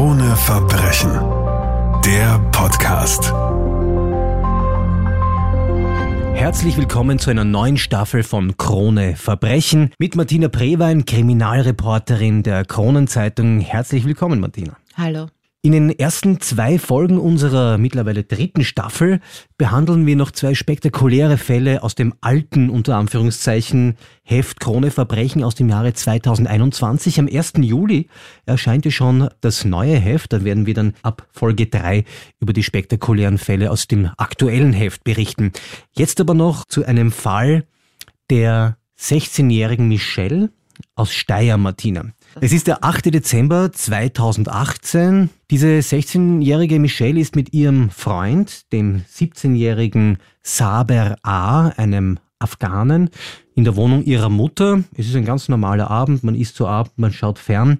Krone Verbrechen. Der Podcast. Herzlich willkommen zu einer neuen Staffel von Krone Verbrechen mit Martina Prewein, Kriminalreporterin der Kronenzeitung. Herzlich willkommen, Martina. Hallo. In den ersten zwei Folgen unserer mittlerweile dritten Staffel behandeln wir noch zwei spektakuläre Fälle aus dem alten, unter Anführungszeichen, Heft Krone Verbrechen aus dem Jahre 2021. Am 1. Juli erscheint ja schon das neue Heft. Da werden wir dann ab Folge 3 über die spektakulären Fälle aus dem aktuellen Heft berichten. Jetzt aber noch zu einem Fall der 16-jährigen Michelle aus Steyr, Martina. Es ist der 8. Dezember 2018. Diese 16-jährige Michelle ist mit ihrem Freund, dem 17-jährigen Saber A., einem Afghanen, in der Wohnung ihrer Mutter. Es ist ein ganz normaler Abend, man isst zu Abend, man schaut fern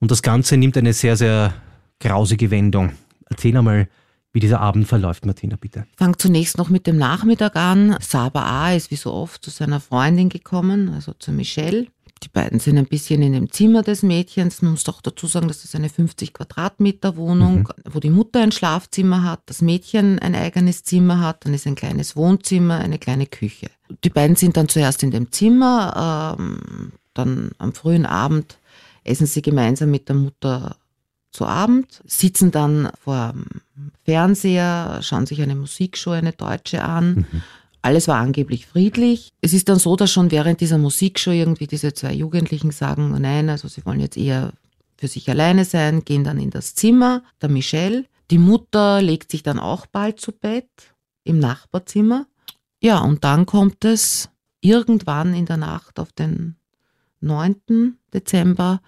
und das Ganze nimmt eine sehr, sehr grausige Wendung. Erzähl einmal, wie dieser Abend verläuft, Martina, bitte. Ich fange zunächst noch mit dem Nachmittag an. Saber A. ist wie so oft zu seiner Freundin gekommen, also zu Michelle. Die beiden sind ein bisschen in dem Zimmer des Mädchens. Man muss doch dazu sagen, dass das eine 50 Quadratmeter Wohnung, mhm. wo die Mutter ein Schlafzimmer hat, das Mädchen ein eigenes Zimmer hat, dann ist ein kleines Wohnzimmer, eine kleine Küche. Die beiden sind dann zuerst in dem Zimmer, ähm, dann am frühen Abend essen sie gemeinsam mit der Mutter zu Abend, sitzen dann vor dem Fernseher, schauen sich eine Musikshow, eine deutsche an. Mhm alles war angeblich friedlich. Es ist dann so, dass schon während dieser Musikshow irgendwie diese zwei Jugendlichen sagen, nein, also sie wollen jetzt eher für sich alleine sein, gehen dann in das Zimmer der Michelle. Die Mutter legt sich dann auch bald zu Bett im Nachbarzimmer. Ja, und dann kommt es irgendwann in der Nacht auf den 9. Dezember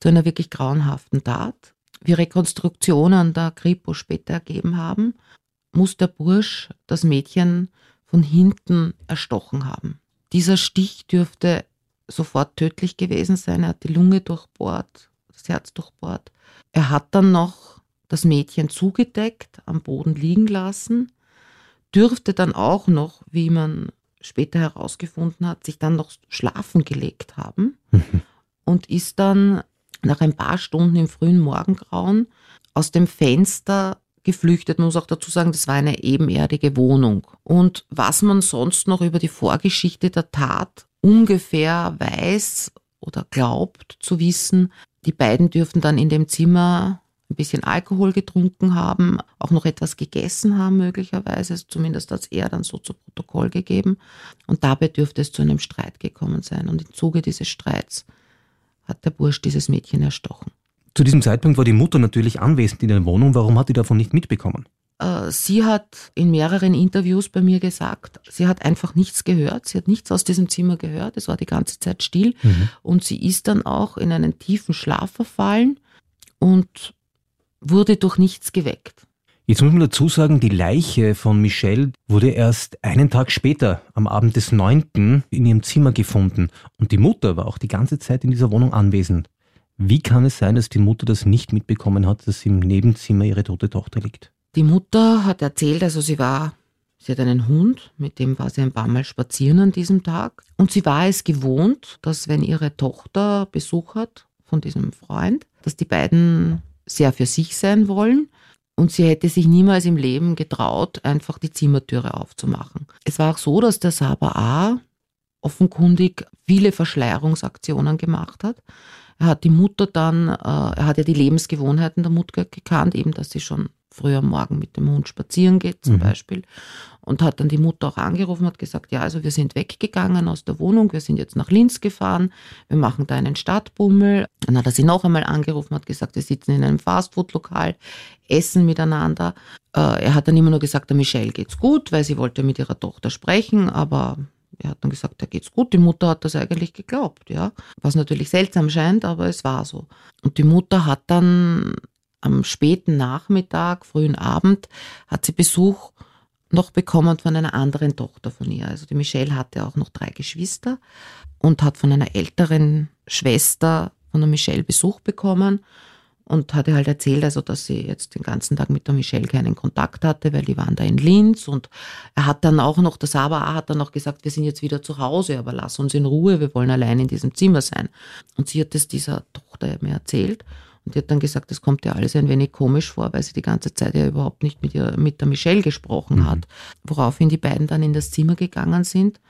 zu einer wirklich grauenhaften Tat. Wie Rekonstruktionen der Kripo später ergeben haben, muss der Bursch das Mädchen von hinten erstochen haben. Dieser Stich dürfte sofort tödlich gewesen sein. Er hat die Lunge durchbohrt, das Herz durchbohrt. Er hat dann noch das Mädchen zugedeckt, am Boden liegen lassen, dürfte dann auch noch, wie man später herausgefunden hat, sich dann noch schlafen gelegt haben und ist dann nach ein paar Stunden im frühen Morgengrauen aus dem Fenster geflüchtet. Man muss auch dazu sagen, das war eine ebenerdige Wohnung. Und was man sonst noch über die Vorgeschichte der Tat ungefähr weiß oder glaubt zu wissen, die beiden dürften dann in dem Zimmer ein bisschen Alkohol getrunken haben, auch noch etwas gegessen haben möglicherweise, zumindest hat er dann so zu Protokoll gegeben. Und dabei dürfte es zu einem Streit gekommen sein. Und im Zuge dieses Streits hat der Bursch dieses Mädchen erstochen. Zu diesem Zeitpunkt war die Mutter natürlich anwesend in der Wohnung. Warum hat die davon nicht mitbekommen? Äh, sie hat in mehreren Interviews bei mir gesagt, sie hat einfach nichts gehört. Sie hat nichts aus diesem Zimmer gehört. Es war die ganze Zeit still. Mhm. Und sie ist dann auch in einen tiefen Schlaf verfallen und wurde durch nichts geweckt. Jetzt muss man dazu sagen, die Leiche von Michelle wurde erst einen Tag später, am Abend des 9. in ihrem Zimmer gefunden. Und die Mutter war auch die ganze Zeit in dieser Wohnung anwesend. Wie kann es sein, dass die Mutter das nicht mitbekommen hat, dass im Nebenzimmer ihre tote Tochter liegt? Die Mutter hat erzählt, also sie war, sie hat einen Hund, mit dem war sie ein paar Mal spazieren an diesem Tag. Und sie war es gewohnt, dass wenn ihre Tochter Besuch hat von diesem Freund, dass die beiden sehr für sich sein wollen. Und sie hätte sich niemals im Leben getraut, einfach die Zimmertüre aufzumachen. Es war auch so, dass der Saber A offenkundig viele Verschleierungsaktionen gemacht hat. Er hat die Mutter dann, äh, er hat ja die Lebensgewohnheiten der Mutter gekannt, eben, dass sie schon früh am Morgen mit dem Hund spazieren geht zum mhm. Beispiel. Und hat dann die Mutter auch angerufen, hat gesagt, ja, also wir sind weggegangen aus der Wohnung, wir sind jetzt nach Linz gefahren, wir machen da einen Stadtbummel. Dann hat er sie noch einmal angerufen, hat gesagt, wir sitzen in einem Fastfood-Lokal, essen miteinander. Äh, er hat dann immer nur gesagt, der Michelle geht's gut, weil sie wollte mit ihrer Tochter sprechen, aber er hat dann gesagt, da geht's gut. Die Mutter hat das eigentlich geglaubt, ja. Was natürlich seltsam scheint, aber es war so. Und die Mutter hat dann am späten Nachmittag, frühen Abend, hat sie Besuch noch bekommen von einer anderen Tochter von ihr. Also die Michelle hatte auch noch drei Geschwister und hat von einer älteren Schwester von der Michelle Besuch bekommen. Und hatte halt erzählt, also dass sie jetzt den ganzen Tag mit der Michelle keinen Kontakt hatte, weil die waren da in Linz und er hat dann auch noch, der Saba hat dann auch gesagt, wir sind jetzt wieder zu Hause, aber lass uns in Ruhe, wir wollen allein in diesem Zimmer sein. Und sie hat es dieser Tochter mir erzählt und die hat dann gesagt, das kommt ihr alles ein wenig komisch vor, weil sie die ganze Zeit ja überhaupt nicht mit, ihr, mit der Michelle gesprochen mhm. hat. Woraufhin die beiden dann in das Zimmer gegangen sind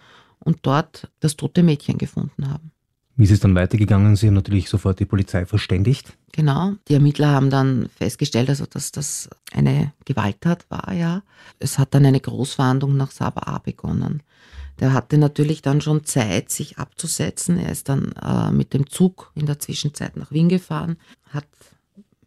und dort das tote Mädchen gefunden haben. Wie ist es dann weitergegangen? Sie haben natürlich sofort die Polizei verständigt. Genau. Die Ermittler haben dann festgestellt, also dass das eine Gewalttat war, ja. Es hat dann eine Großfahndung nach Sabah begonnen. Der hatte natürlich dann schon Zeit, sich abzusetzen. Er ist dann äh, mit dem Zug in der Zwischenzeit nach Wien gefahren, hat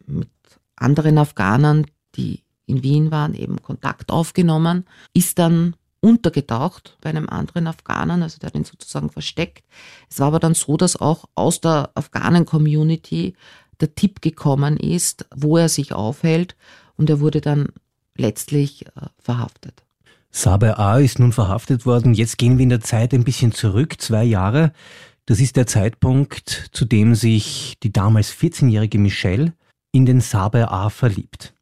mit anderen Afghanern, die in Wien waren, eben Kontakt aufgenommen, ist dann untergetaucht bei einem anderen Afghanen, also der hat ihn sozusagen versteckt. Es war aber dann so, dass auch aus der Afghanen-Community der Tipp gekommen ist, wo er sich aufhält und er wurde dann letztlich äh, verhaftet. Saber A ist nun verhaftet worden. Jetzt gehen wir in der Zeit ein bisschen zurück, zwei Jahre. Das ist der Zeitpunkt, zu dem sich die damals 14-jährige Michelle in den Saber A verliebt.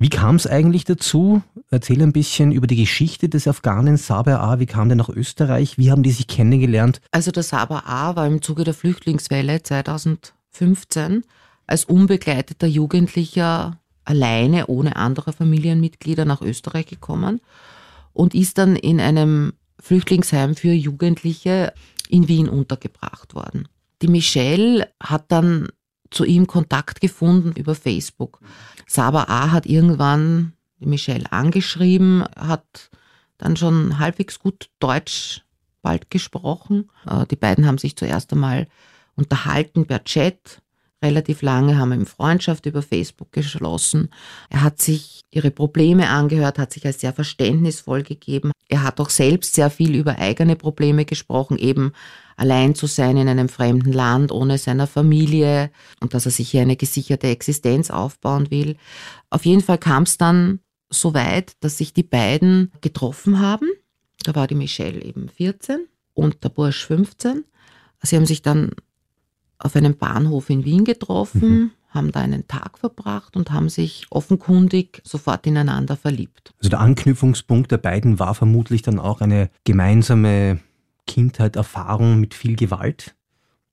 Wie kam es eigentlich dazu? Erzähl ein bisschen über die Geschichte des Afghanen Saber A. Wie kam der nach Österreich? Wie haben die sich kennengelernt? Also der Saber A. war im Zuge der Flüchtlingswelle 2015 als unbegleiteter Jugendlicher alleine ohne andere Familienmitglieder nach Österreich gekommen und ist dann in einem Flüchtlingsheim für Jugendliche in Wien untergebracht worden. Die Michelle hat dann zu ihm Kontakt gefunden über Facebook. Saba A. hat irgendwann Michelle angeschrieben, hat dann schon halbwegs gut Deutsch bald gesprochen. Äh, die beiden haben sich zuerst einmal unterhalten per Chat. Relativ lange haben ihm Freundschaft über Facebook geschlossen. Er hat sich ihre Probleme angehört, hat sich als sehr verständnisvoll gegeben. Er hat auch selbst sehr viel über eigene Probleme gesprochen, eben allein zu sein in einem fremden Land ohne seiner Familie und dass er sich hier eine gesicherte Existenz aufbauen will. Auf jeden Fall kam es dann so weit, dass sich die beiden getroffen haben. Da war die Michelle eben 14 und der Bursch 15. Sie haben sich dann auf einem Bahnhof in Wien getroffen, mhm. haben da einen Tag verbracht und haben sich offenkundig sofort ineinander verliebt. Also der Anknüpfungspunkt der beiden war vermutlich dann auch eine gemeinsame Kindheit, Erfahrung mit viel Gewalt.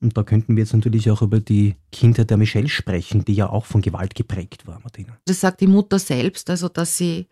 Und da könnten wir jetzt natürlich auch über die Kindheit der Michelle sprechen, die ja auch von Gewalt geprägt war, Martina. Das sagt die Mutter selbst, also dass sie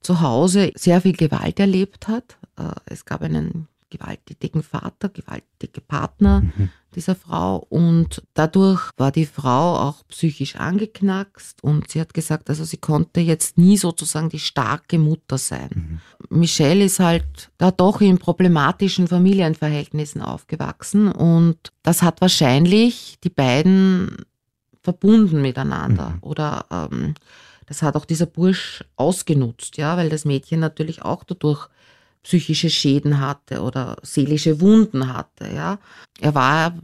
zu Hause sehr viel Gewalt erlebt hat. Äh, es gab einen gewalttätigen Vater, gewalttätige Partner mhm. dieser Frau und dadurch war die Frau auch psychisch angeknackst und sie hat gesagt, also sie konnte jetzt nie sozusagen die starke Mutter sein. Mhm. Michelle ist halt da doch in problematischen Familienverhältnissen aufgewachsen und das hat wahrscheinlich die beiden verbunden miteinander mhm. oder ähm, das hat auch dieser Bursch ausgenutzt, ja, weil das Mädchen natürlich auch dadurch psychische Schäden hatte oder seelische Wunden hatte. Ja. Er war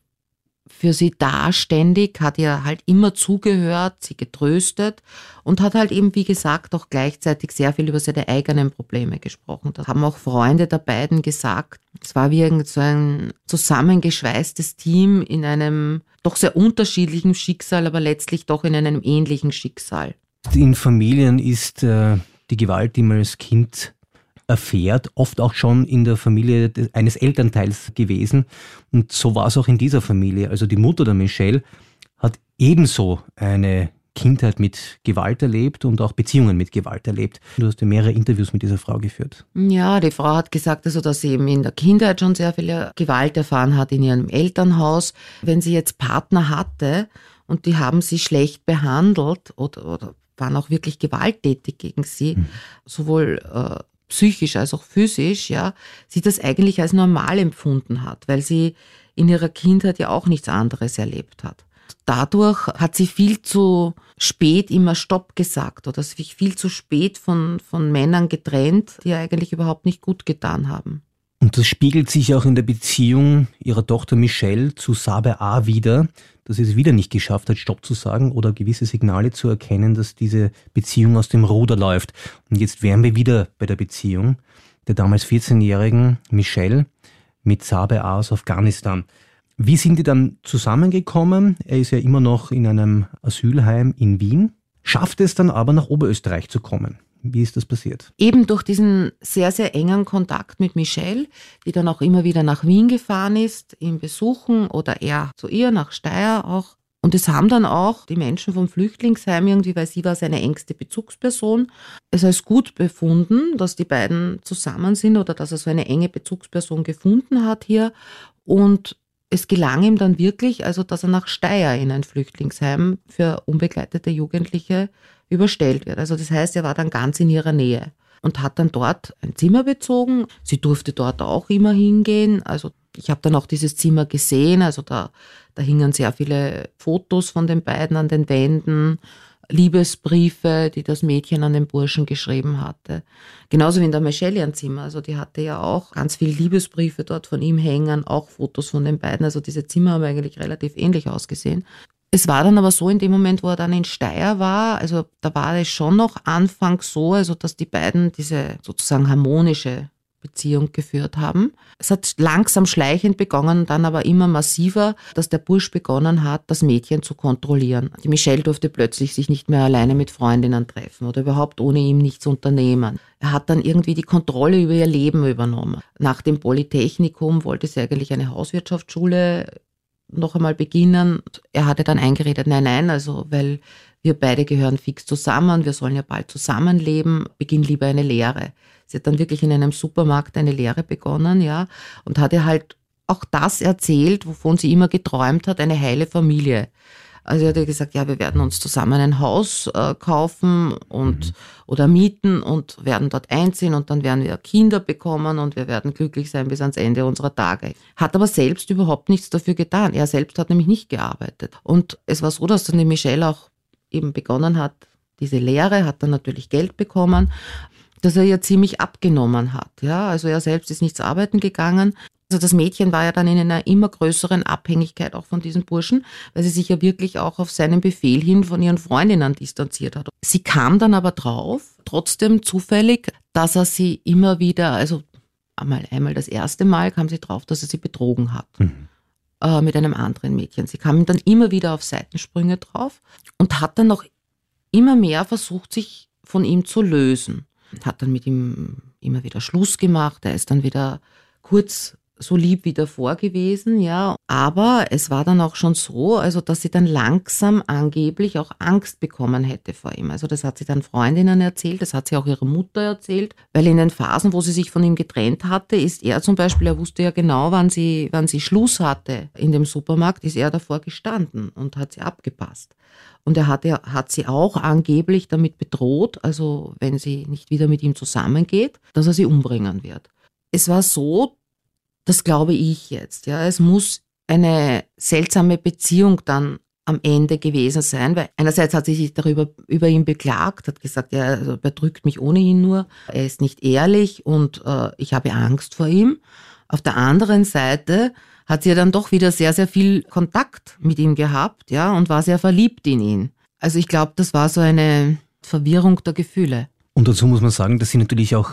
für sie da ständig, hat ihr halt immer zugehört, sie getröstet und hat halt eben, wie gesagt, auch gleichzeitig sehr viel über seine eigenen Probleme gesprochen. Da haben auch Freunde der beiden gesagt, es war wie irgend so ein zusammengeschweißtes Team in einem doch sehr unterschiedlichen Schicksal, aber letztlich doch in einem ähnlichen Schicksal. In Familien ist äh, die Gewalt, die man als Kind erfährt, oft auch schon in der Familie eines Elternteils gewesen. Und so war es auch in dieser Familie. Also die Mutter der Michelle hat ebenso eine Kindheit mit Gewalt erlebt und auch Beziehungen mit Gewalt erlebt. Du hast ja mehrere Interviews mit dieser Frau geführt. Ja, die Frau hat gesagt, also, dass sie eben in der Kindheit schon sehr viel Gewalt erfahren hat in ihrem Elternhaus. Wenn sie jetzt Partner hatte und die haben sie schlecht behandelt oder, oder waren auch wirklich gewalttätig gegen sie, mhm. sowohl äh, psychisch als auch physisch, ja, sie das eigentlich als normal empfunden hat, weil sie in ihrer Kindheit ja auch nichts anderes erlebt hat. Dadurch hat sie viel zu spät immer Stopp gesagt oder sich viel zu spät von, von Männern getrennt, die eigentlich überhaupt nicht gut getan haben. Und das spiegelt sich auch in der Beziehung ihrer Tochter Michelle zu Sabe A wieder, dass es wieder nicht geschafft hat, Stopp zu sagen oder gewisse Signale zu erkennen, dass diese Beziehung aus dem Ruder läuft. Und jetzt wären wir wieder bei der Beziehung der damals 14-jährigen Michelle mit Sabe aus Afghanistan. Wie sind die dann zusammengekommen? Er ist ja immer noch in einem Asylheim in Wien, schafft es dann aber nach Oberösterreich zu kommen. Wie ist das passiert? Eben durch diesen sehr, sehr engen Kontakt mit Michelle, die dann auch immer wieder nach Wien gefahren ist, ihn besuchen oder er zu ihr nach Steyr auch. Und es haben dann auch die Menschen vom Flüchtlingsheim irgendwie, weil sie war seine engste Bezugsperson, es als gut befunden, dass die beiden zusammen sind oder dass er so eine enge Bezugsperson gefunden hat hier. Und es gelang ihm dann wirklich, also dass er nach Steyr in ein Flüchtlingsheim für unbegleitete Jugendliche überstellt wird. Also das heißt, er war dann ganz in ihrer Nähe und hat dann dort ein Zimmer bezogen. Sie durfte dort auch immer hingehen. Also ich habe dann auch dieses Zimmer gesehen. Also da, da hingen sehr viele Fotos von den beiden an den Wänden. Liebesbriefe, die das Mädchen an den Burschen geschrieben hatte. Genauso wie in der Michelle-Zimmer. Also die hatte ja auch ganz viele Liebesbriefe dort von ihm hängen, auch Fotos von den beiden. Also diese Zimmer haben eigentlich relativ ähnlich ausgesehen. Es war dann aber so in dem Moment, wo er dann in Steyr war, also da war es schon noch anfangs so, also dass die beiden diese sozusagen harmonische Beziehung geführt haben. Es hat langsam schleichend begonnen, dann aber immer massiver, dass der Bursch begonnen hat, das Mädchen zu kontrollieren. Die Michelle durfte plötzlich sich nicht mehr alleine mit Freundinnen treffen oder überhaupt ohne ihm nichts unternehmen. Er hat dann irgendwie die Kontrolle über ihr Leben übernommen. Nach dem Polytechnikum wollte sie eigentlich eine Hauswirtschaftsschule noch einmal beginnen. Er hatte dann eingeredet, nein, nein, also weil wir beide gehören fix zusammen, wir sollen ja bald zusammenleben, beginn lieber eine Lehre. Sie hat dann wirklich in einem Supermarkt eine Lehre begonnen, ja, und hat ihr halt auch das erzählt, wovon sie immer geträumt hat, eine heile Familie. Also er hat ja gesagt, ja, wir werden uns zusammen ein Haus äh, kaufen und mhm. oder mieten und werden dort einziehen und dann werden wir Kinder bekommen und wir werden glücklich sein bis ans Ende unserer Tage. Hat aber selbst überhaupt nichts dafür getan. Er selbst hat nämlich nicht gearbeitet. Und es war so, dass dann die Michelle auch eben begonnen hat, diese Lehre, hat dann natürlich Geld bekommen, dass er ja ziemlich abgenommen hat. Ja, also er selbst ist nichts arbeiten gegangen. Also das Mädchen war ja dann in einer immer größeren Abhängigkeit auch von diesen Burschen, weil sie sich ja wirklich auch auf seinen Befehl hin von ihren Freundinnen distanziert hat. Sie kam dann aber drauf, trotzdem zufällig, dass er sie immer wieder, also einmal, einmal das erste Mal kam sie drauf, dass er sie betrogen hat. Mhm. Äh, mit einem anderen Mädchen. Sie kam dann immer wieder auf Seitensprünge drauf und hat dann noch immer mehr versucht, sich von ihm zu lösen hat dann mit ihm immer wieder Schluss gemacht. Er ist dann wieder kurz so lieb wie davor gewesen, ja. Aber es war dann auch schon so, also dass sie dann langsam angeblich auch Angst bekommen hätte vor ihm. Also das hat sie dann Freundinnen erzählt, das hat sie auch ihrer Mutter erzählt, weil in den Phasen, wo sie sich von ihm getrennt hatte, ist er zum Beispiel, er wusste ja genau, wann sie, wann sie Schluss hatte in dem Supermarkt, ist er davor gestanden und hat sie abgepasst. Und er hat, er hat sie auch angeblich damit bedroht, also wenn sie nicht wieder mit ihm zusammengeht, dass er sie umbringen wird. Es war so, das glaube ich jetzt, ja, es muss eine seltsame Beziehung dann am Ende gewesen sein, weil einerseits hat sie sich darüber über ihn beklagt, hat gesagt, er also bedrückt mich ohnehin nur, er ist nicht ehrlich und äh, ich habe Angst vor ihm. Auf der anderen Seite hat sie ja dann doch wieder sehr, sehr viel Kontakt mit ihm gehabt, ja, und war sehr verliebt in ihn. Also ich glaube, das war so eine Verwirrung der Gefühle. Und dazu muss man sagen, dass sie natürlich auch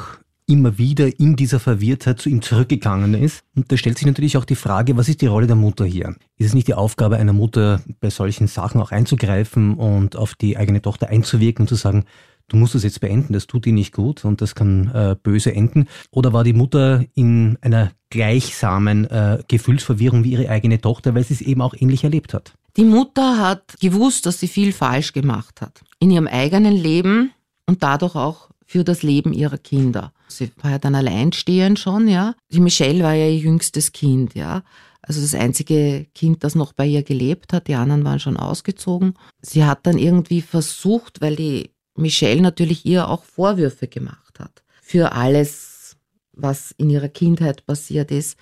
immer wieder in dieser Verwirrtheit zu ihm zurückgegangen ist. Und da stellt sich natürlich auch die Frage, was ist die Rolle der Mutter hier? Ist es nicht die Aufgabe einer Mutter, bei solchen Sachen auch einzugreifen und auf die eigene Tochter einzuwirken und zu sagen, du musst das jetzt beenden, das tut dir nicht gut und das kann äh, böse enden? Oder war die Mutter in einer gleichsamen äh, Gefühlsverwirrung wie ihre eigene Tochter, weil sie es eben auch ähnlich erlebt hat? Die Mutter hat gewusst, dass sie viel falsch gemacht hat. In ihrem eigenen Leben und dadurch auch für das Leben ihrer Kinder. Sie war ja dann alleinstehend schon, ja. Die Michelle war ja ihr jüngstes Kind, ja. Also das einzige Kind, das noch bei ihr gelebt hat, die anderen waren schon ausgezogen. Sie hat dann irgendwie versucht, weil die Michelle natürlich ihr auch Vorwürfe gemacht hat für alles, was in ihrer Kindheit passiert ist,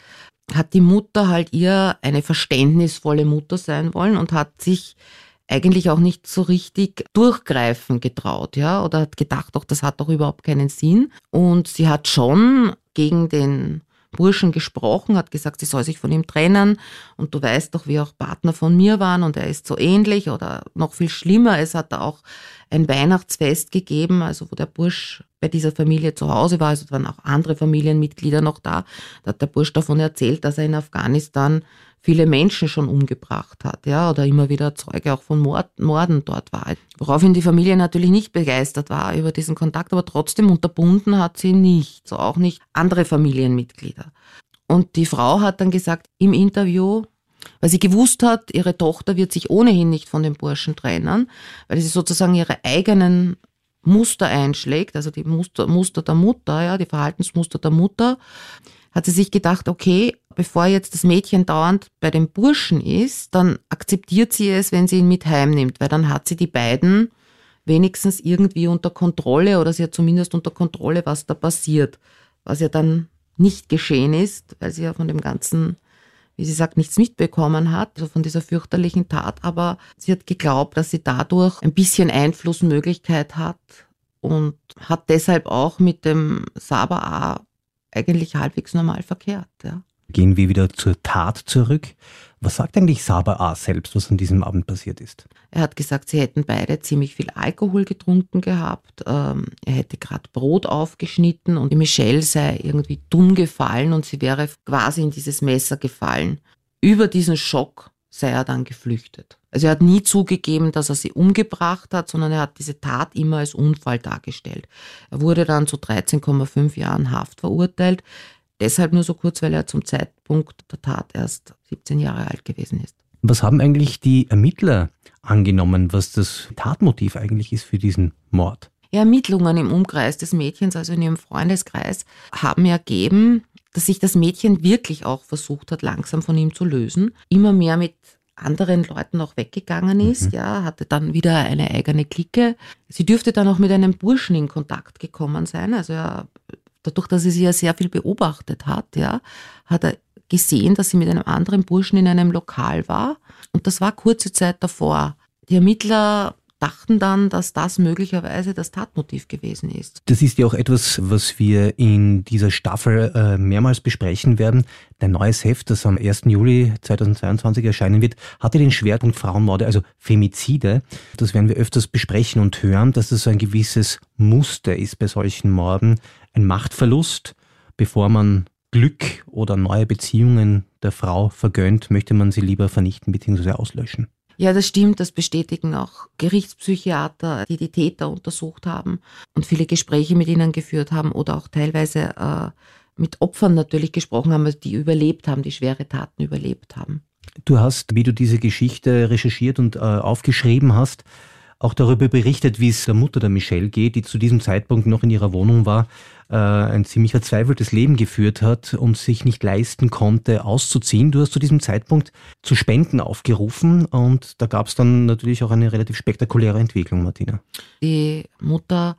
hat die Mutter halt ihr eine verständnisvolle Mutter sein wollen und hat sich eigentlich auch nicht so richtig durchgreifen getraut, ja, oder hat gedacht, doch, das hat doch überhaupt keinen Sinn. Und sie hat schon gegen den Burschen gesprochen, hat gesagt, sie soll sich von ihm trennen. Und du weißt doch, wie auch Partner von mir waren und er ist so ähnlich oder noch viel schlimmer, es hat da auch ein Weihnachtsfest gegeben, also wo der Bursch bei dieser Familie zu Hause war, also waren auch andere Familienmitglieder noch da, da hat der Bursch davon erzählt, dass er in Afghanistan viele Menschen schon umgebracht hat, ja, oder immer wieder Zeuge auch von Mord, Morden dort war. Woraufhin die Familie natürlich nicht begeistert war über diesen Kontakt, aber trotzdem unterbunden hat sie nicht, so auch nicht andere Familienmitglieder. Und die Frau hat dann gesagt im Interview, weil sie gewusst hat, ihre Tochter wird sich ohnehin nicht von den Burschen trennen, weil sie sozusagen ihre eigenen Muster einschlägt, also die Muster, Muster der Mutter, ja, die Verhaltensmuster der Mutter, hat sie sich gedacht, okay, bevor jetzt das Mädchen dauernd bei den Burschen ist, dann akzeptiert sie es, wenn sie ihn mit heimnimmt, weil dann hat sie die beiden wenigstens irgendwie unter Kontrolle oder sie hat zumindest unter Kontrolle, was da passiert, was ja dann nicht geschehen ist, weil sie ja von dem ganzen wie sie sagt, nichts mitbekommen hat, also von dieser fürchterlichen Tat, aber sie hat geglaubt, dass sie dadurch ein bisschen Einflussmöglichkeit hat und hat deshalb auch mit dem Saba A eigentlich halbwegs normal verkehrt. Ja. Gehen wir wieder zur Tat zurück. Was sagt eigentlich Saba A selbst, was an diesem Abend passiert ist? Er hat gesagt, sie hätten beide ziemlich viel Alkohol getrunken gehabt. Ähm, er hätte gerade Brot aufgeschnitten und Michelle sei irgendwie dumm gefallen und sie wäre quasi in dieses Messer gefallen. Über diesen Schock sei er dann geflüchtet. Also er hat nie zugegeben, dass er sie umgebracht hat, sondern er hat diese Tat immer als Unfall dargestellt. Er wurde dann zu 13,5 Jahren Haft verurteilt. Deshalb nur so kurz, weil er zum Zeitpunkt der Tat erst 17 Jahre alt gewesen ist. Was haben eigentlich die Ermittler angenommen, was das Tatmotiv eigentlich ist für diesen Mord? Ermittlungen im Umkreis des Mädchens, also in ihrem Freundeskreis, haben ergeben, dass sich das Mädchen wirklich auch versucht hat, langsam von ihm zu lösen. Immer mehr mit anderen Leuten auch weggegangen ist, mhm. ja, hatte dann wieder eine eigene Clique. Sie dürfte dann auch mit einem Burschen in Kontakt gekommen sein. Also ja, dadurch, dass sie sie ja sehr viel beobachtet hat, ja, hat er gesehen, dass sie mit einem anderen Burschen in einem Lokal war. Und das war kurze Zeit davor. Die Ermittler dachten dann, dass das möglicherweise das Tatmotiv gewesen ist. Das ist ja auch etwas, was wir in dieser Staffel äh, mehrmals besprechen werden. Dein neues Heft, das am 1. Juli 2022 erscheinen wird, hatte den Schwerpunkt Frauenmorde, also Femizide. Das werden wir öfters besprechen und hören, dass es so ein gewisses Muster ist bei solchen Morden. Ein Machtverlust, bevor man Glück oder neue Beziehungen der Frau vergönnt, möchte man sie lieber vernichten bzw. auslöschen. Ja, das stimmt. Das bestätigen auch Gerichtspsychiater, die die Täter untersucht haben und viele Gespräche mit ihnen geführt haben oder auch teilweise äh, mit Opfern natürlich gesprochen haben, die überlebt haben, die schwere Taten überlebt haben. Du hast, wie du diese Geschichte recherchiert und äh, aufgeschrieben hast, auch darüber berichtet, wie es der Mutter der Michelle geht, die zu diesem Zeitpunkt noch in ihrer Wohnung war, äh, ein ziemlich verzweifeltes Leben geführt hat und sich nicht leisten konnte, auszuziehen. Du hast zu diesem Zeitpunkt zu Spenden aufgerufen und da gab es dann natürlich auch eine relativ spektakuläre Entwicklung, Martina. Die Mutter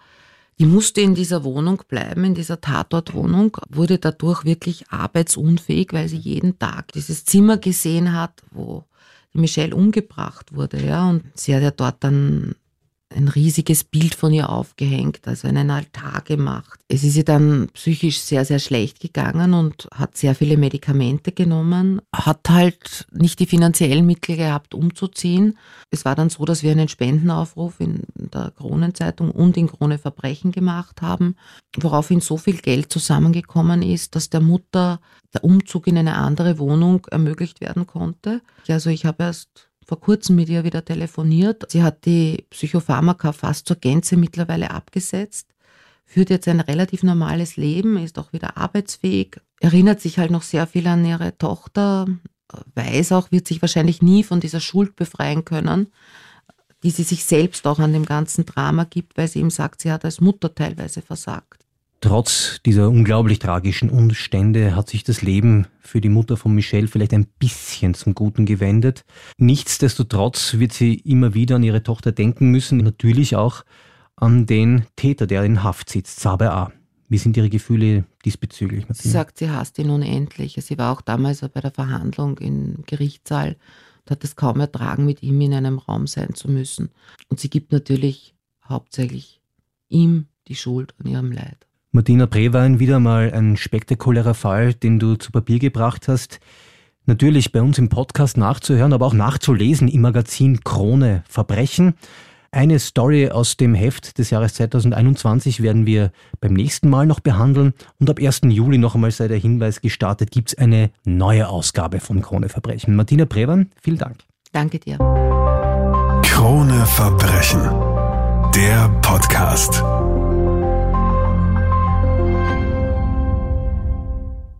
die musste in dieser Wohnung bleiben, in dieser Tatortwohnung, wurde dadurch wirklich arbeitsunfähig, weil sie jeden Tag dieses Zimmer gesehen hat, wo Michelle umgebracht wurde, ja, und sie hat ja dort dann ein riesiges Bild von ihr aufgehängt, also einen Altar gemacht. Es ist ihr dann psychisch sehr, sehr schlecht gegangen und hat sehr viele Medikamente genommen, hat halt nicht die finanziellen Mittel gehabt, umzuziehen. Es war dann so, dass wir einen Spendenaufruf in der Kronenzeitung und in Krone Verbrechen gemacht haben, woraufhin so viel Geld zusammengekommen ist, dass der Mutter der Umzug in eine andere Wohnung ermöglicht werden konnte. Also ich habe erst vor kurzem mit ihr wieder telefoniert. Sie hat die Psychopharmaka fast zur Gänze mittlerweile abgesetzt, führt jetzt ein relativ normales Leben, ist auch wieder arbeitsfähig, erinnert sich halt noch sehr viel an ihre Tochter, weiß auch, wird sich wahrscheinlich nie von dieser Schuld befreien können, die sie sich selbst auch an dem ganzen Drama gibt, weil sie ihm sagt, sie hat als Mutter teilweise versagt. Trotz dieser unglaublich tragischen Umstände hat sich das Leben für die Mutter von Michelle vielleicht ein bisschen zum Guten gewendet. Nichtsdestotrotz wird sie immer wieder an ihre Tochter denken müssen, natürlich auch an den Täter, der in Haft sitzt, Saber A. Wie sind Ihre Gefühle diesbezüglich? Martina? Sie sagt, sie hasst ihn unendlich. Sie war auch damals bei der Verhandlung im Gerichtssaal und hat es kaum ertragen, mit ihm in einem Raum sein zu müssen. Und sie gibt natürlich hauptsächlich ihm die Schuld an ihrem Leid. Martina Brewein, wieder mal ein spektakulärer Fall, den du zu Papier gebracht hast. Natürlich bei uns im Podcast nachzuhören, aber auch nachzulesen im Magazin Krone Verbrechen. Eine Story aus dem Heft des Jahres 2021 werden wir beim nächsten Mal noch behandeln und ab 1. Juli noch einmal sei der Hinweis gestartet, gibt es eine neue Ausgabe von Krone Verbrechen. Martina Prevan, vielen Dank. Danke dir. Krone Verbrechen. Der Podcast.